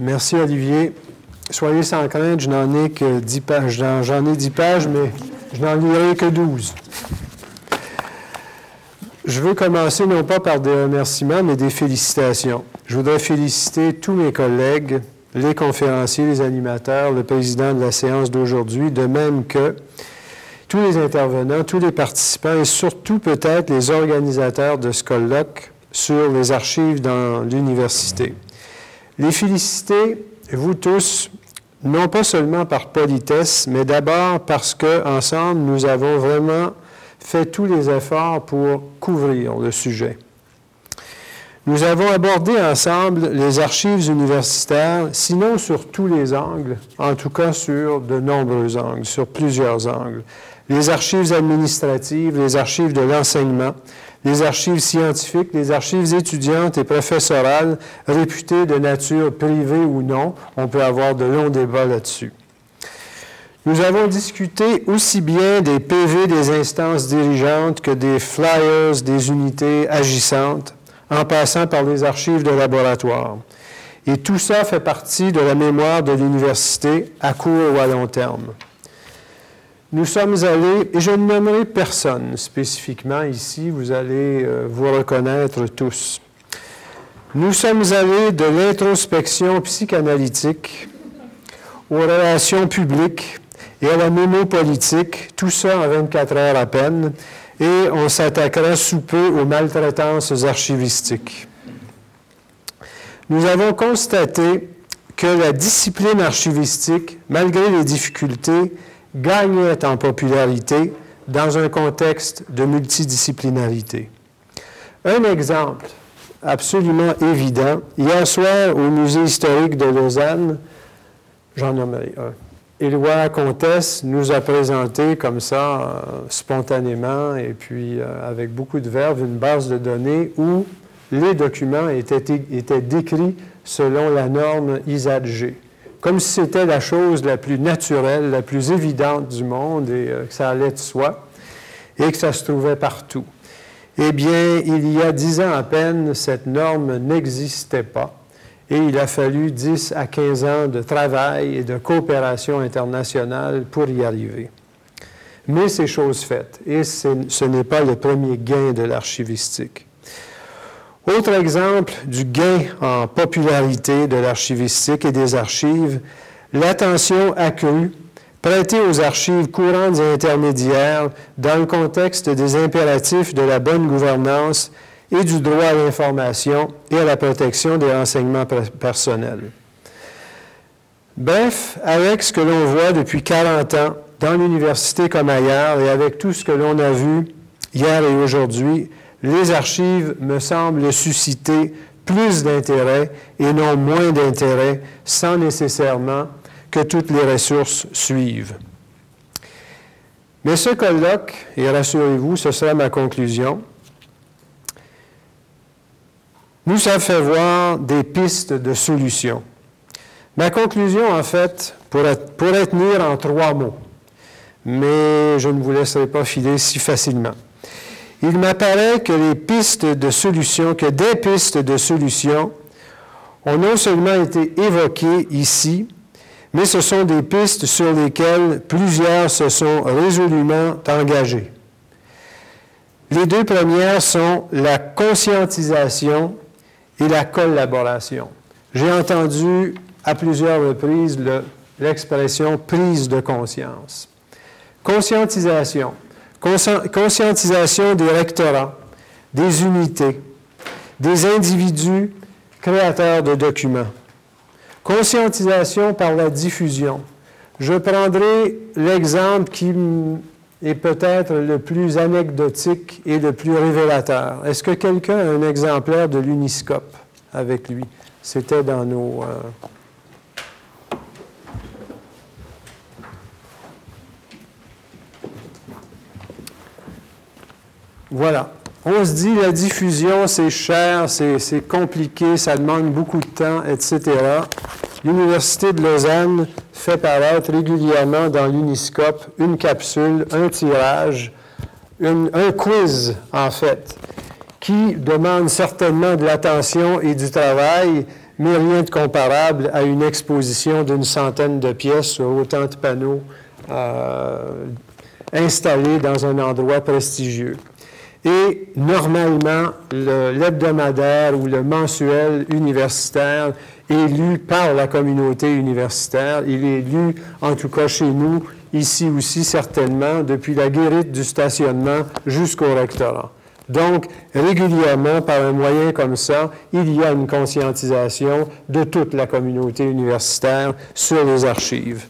Merci, Olivier. Soyez sans crainte, je n'en ai que 10 pages. J'en ai 10 pages, mais je n'en lirai que 12. Je veux commencer non pas par des remerciements, mais des félicitations. Je voudrais féliciter tous mes collègues, les conférenciers, les animateurs, le président de la séance d'aujourd'hui, de même que tous les intervenants, tous les participants et surtout peut-être les organisateurs de ce colloque sur les archives dans l'université. Les féliciter, vous tous, non pas seulement par politesse, mais d'abord parce qu'ensemble, nous avons vraiment fait tous les efforts pour couvrir le sujet. Nous avons abordé ensemble les archives universitaires, sinon sur tous les angles, en tout cas sur de nombreux angles, sur plusieurs angles. Les archives administratives, les archives de l'enseignement, les archives scientifiques, les archives étudiantes et professorales réputées de nature privée ou non. On peut avoir de longs débats là-dessus. Nous avons discuté aussi bien des PV des instances dirigeantes que des flyers des unités agissantes, en passant par les archives de laboratoire. Et tout ça fait partie de la mémoire de l'université à court ou à long terme nous sommes allés, et je ne nommerai personne spécifiquement ici, vous allez euh, vous reconnaître tous. Nous sommes allés de l'introspection psychanalytique aux relations publiques et à la mémopolitique, tout ça en 24 heures à peine, et on s'attaquera sous peu aux maltraitances archivistiques. Nous avons constaté que la discipline archivistique, malgré les difficultés, gagnait en popularité dans un contexte de multidisciplinarité. Un exemple absolument évident, hier soir au Musée historique de Lausanne, j'en nommerai un. Éloi Comtesse nous a présenté comme ça, euh, spontanément et puis euh, avec beaucoup de verve, une base de données où les documents étaient, étaient décrits selon la norme ISAT-G comme si c'était la chose la plus naturelle, la plus évidente du monde et euh, que ça allait de soi et que ça se trouvait partout. Eh bien, il y a dix ans à peine, cette norme n'existait pas et il a fallu 10 à 15 ans de travail et de coopération internationale pour y arriver. Mais c'est chose faite et ce n'est pas le premier gain de l'archivistique. Autre exemple du gain en popularité de l'archivistique et des archives, l'attention accrue prêtée aux archives courantes et intermédiaires dans le contexte des impératifs de la bonne gouvernance et du droit à l'information et à la protection des renseignements personnels. Bref, avec ce que l'on voit depuis 40 ans dans l'université comme ailleurs et avec tout ce que l'on a vu hier et aujourd'hui, les archives me semblent susciter plus d'intérêt et non moins d'intérêt sans nécessairement que toutes les ressources suivent. Mais ce colloque, et rassurez-vous, ce sera ma conclusion, nous a fait voir des pistes de solutions. Ma conclusion, en fait, pourrait, pourrait tenir en trois mots, mais je ne vous laisserai pas filer si facilement il m'apparaît que les pistes de des pistes de solution ont non seulement été évoquées ici, mais ce sont des pistes sur lesquelles plusieurs se sont résolument engagés. Les deux premières sont la conscientisation et la collaboration. J'ai entendu à plusieurs reprises l'expression prise de conscience. Conscientisation conscientisation des rectorats, des unités, des individus créateurs de documents. Conscientisation par la diffusion. Je prendrai l'exemple qui est peut-être le plus anecdotique et le plus révélateur. Est-ce que quelqu'un a un exemplaire de l'uniscope avec lui? C'était dans nos... Euh, Voilà. On se dit, la diffusion, c'est cher, c'est compliqué, ça demande beaucoup de temps, etc. L'Université de Lausanne fait paraître régulièrement dans l'Uniscope une capsule, un tirage, un quiz, en fait, qui demande certainement de l'attention et du travail, mais rien de comparable à une exposition d'une centaine de pièces sur autant de panneaux euh, installés dans un endroit prestigieux. Et normalement, l'hebdomadaire ou le mensuel universitaire est lu par la communauté universitaire. Il est lu, en tout cas chez nous, ici aussi certainement, depuis la guérite du stationnement jusqu'au rectorat. Donc, régulièrement, par un moyen comme ça, il y a une conscientisation de toute la communauté universitaire sur les archives.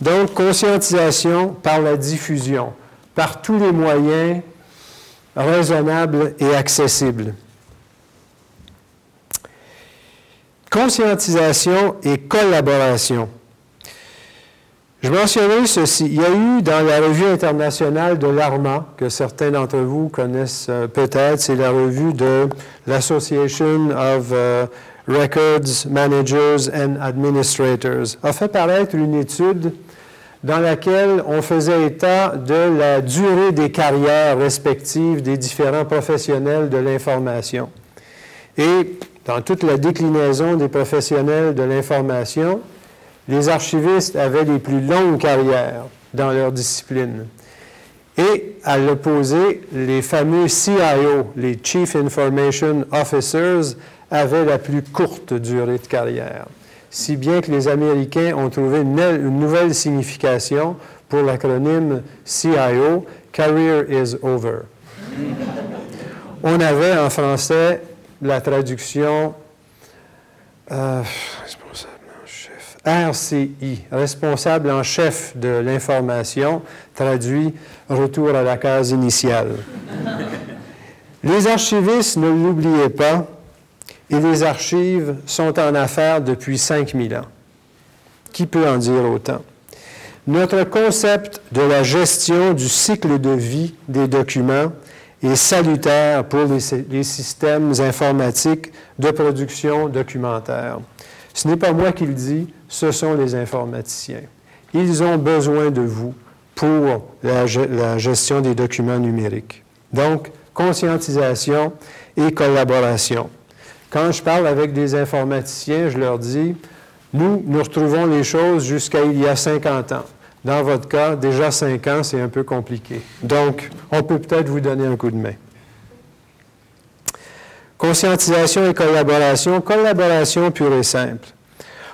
Donc, conscientisation par la diffusion, par tous les moyens raisonnables et accessibles. Conscientisation et collaboration. Je mentionnais ceci. Il y a eu dans la revue internationale de l'ARMA, que certains d'entre vous connaissent euh, peut-être, c'est la revue de l'Association of euh, Records Managers and Administrators, a fait paraître une étude dans laquelle on faisait état de la durée des carrières respectives des différents professionnels de l'information. Et dans toute la déclinaison des professionnels de l'information, les archivistes avaient les plus longues carrières dans leur discipline. Et à l'opposé, les fameux CIO, les Chief Information Officers, avaient la plus courte durée de carrière. Si bien que les Américains ont trouvé une, nouvelle signification pour l'acronyme CIO, Career is Over. On avait en français la traduction euh, RCI, responsable en chef de l'information, traduit retour à la case initiale. les archivistes, ne l'oubliez pas, et les archives sont en affaires depuis 5000 ans. Qui peut en dire autant? Notre concept de la gestion du cycle de vie des documents est salutaire pour les, systèmes informatiques de production documentaire. Ce n'est pas moi qui le dis, ce sont les informaticiens. Ils ont besoin de vous pour la, gestion des documents numériques. Donc, conscientisation et collaboration. Quand je parle avec des informaticiens, je leur dis, nous, nous retrouvons les choses jusqu'à il y a 50 ans. Dans votre cas, déjà 5 ans, c'est un peu compliqué. Donc, on peut peut-être vous donner un coup de main. Conscientisation et collaboration. Collaboration pure et simple.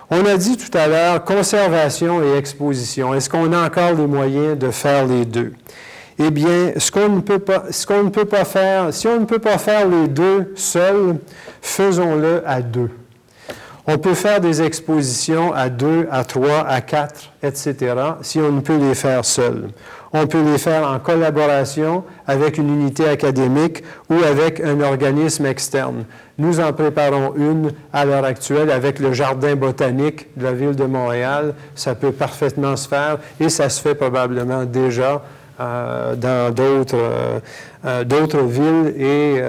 On a dit tout à l'heure conservation et exposition. Est-ce qu'on a encore les moyens de faire les deux? Eh bien, ce qu'on ne peut pas, ce qu'on ne peut pas faire, si on ne peut pas faire les deux seuls, faisons-le à deux. On peut faire des expositions à deux, à trois, à quatre, etc., si on ne peut les faire seul. On peut les faire en collaboration avec une unité académique ou avec un organisme externe. Nous en préparons une à l'heure actuelle avec le Jardin botanique de la ville de Montréal. Ça peut parfaitement se faire et ça se fait probablement déjà dans d'autres, euh, euh, d'autres villes et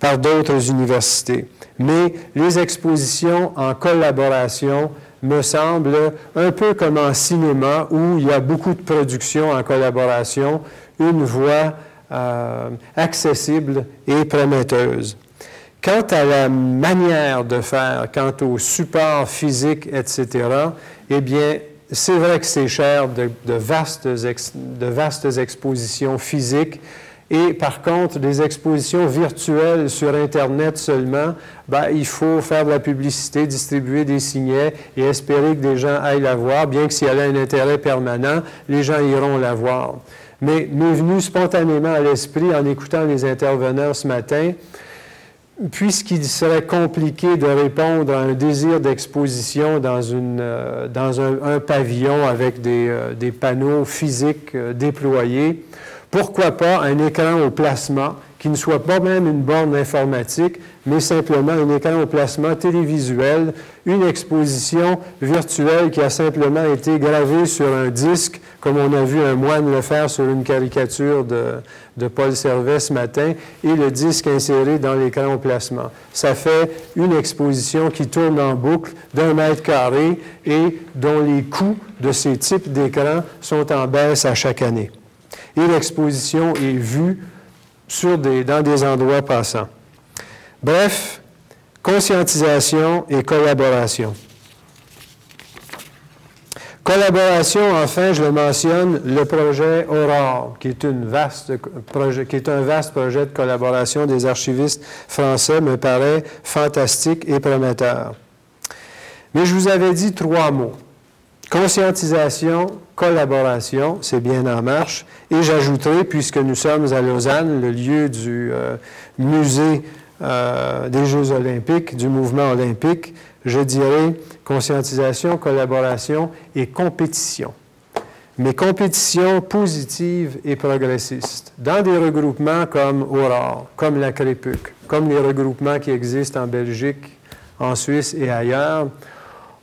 par d'autres universités. Mais les expositions en collaboration me semblent un peu comme en cinéma où il y a beaucoup de productions en collaboration, une voie accessible et prometteuse. Quant à la manière de faire, quant au support physique, etc., eh bien, c'est vrai que c'est cher de, vastes de vastes expositions physiques. Et par contre, des expositions virtuelles sur Internet seulement, ben, il faut faire de la publicité, distribuer des signets et espérer que des gens aillent la voir, bien que s'il y a un intérêt permanent, les gens iront la voir. Mais m'est venu spontanément à l'esprit en écoutant les intervenants ce matin, puisqu'il serait compliqué de répondre à un désir d'exposition dans, euh, un, pavillon avec des, euh, panneaux physiques euh, déployés, pourquoi pas un écran au plasma qui ne soit pas même une borne informatique, mais simplement un écran au plasma télévisuel, une exposition virtuelle qui a simplement été gravée sur un disque, comme on a vu un moine le faire sur une caricature de, Paul Servet ce matin, et le disque inséré dans l'écran au plasma. Ça fait une exposition qui tourne en boucle d'un mètre carré et dont les coûts de ces types d'écrans sont en baisse à chaque année. Et l'exposition est vue dans des endroits passants. Bref, Conscientisation et collaboration. Collaboration, enfin, je le mentionne, le projet Aurore, qui est, qui est un vaste projet de collaboration des archivistes français, me paraît fantastique et prometteur. Mais je vous avais dit trois mots. Conscientisation, collaboration, c'est bien en marche. Et j'ajouterai, puisque nous sommes à Lausanne, le lieu du euh, musée euh, des Jeux olympiques, du mouvement olympique, je dirais conscientisation, collaboration et compétition. Mais compétition positive et progressiste. Dans des regroupements comme Aurore, comme la Crépuc, comme les regroupements qui existent en Belgique, en Suisse et ailleurs,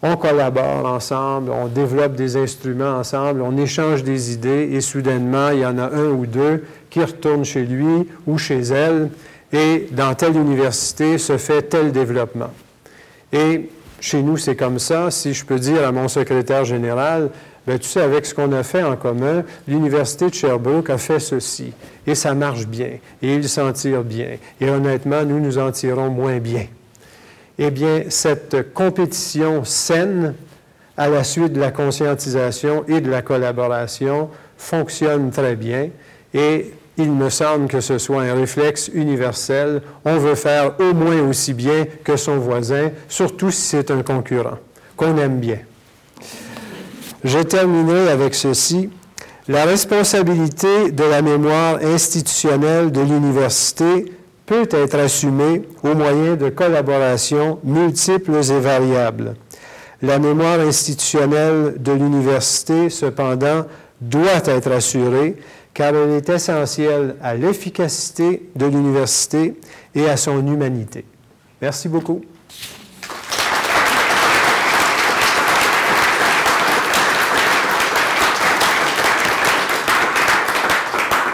on collabore ensemble, on développe des instruments ensemble, on échange des idées et soudainement, il y en a un ou deux qui retournent chez lui ou chez elle et dans telle université se fait tel développement. Et chez nous, c'est comme ça. Si je peux dire à mon secrétaire général, bien, tu sais, avec ce qu'on a fait en commun, l'Université de Sherbrooke a fait ceci, et ça marche bien, et ils s'en tirent bien, et honnêtement, nous nous en tirons moins bien eh bien, cette compétition saine, à la suite de la conscientisation et de la collaboration, fonctionne très bien et il me semble que ce soit un réflexe universel. On veut faire au moins aussi bien que son voisin, surtout si c'est un concurrent, qu'on aime bien. Je terminerai avec ceci. La responsabilité de la mémoire institutionnelle de l'université peut être assumé au moyen de collaborations multiples et variables. La mémoire institutionnelle de l'université, cependant, doit être assurée car elle est essentielle à l'efficacité de l'université et à son humanité. Merci beaucoup.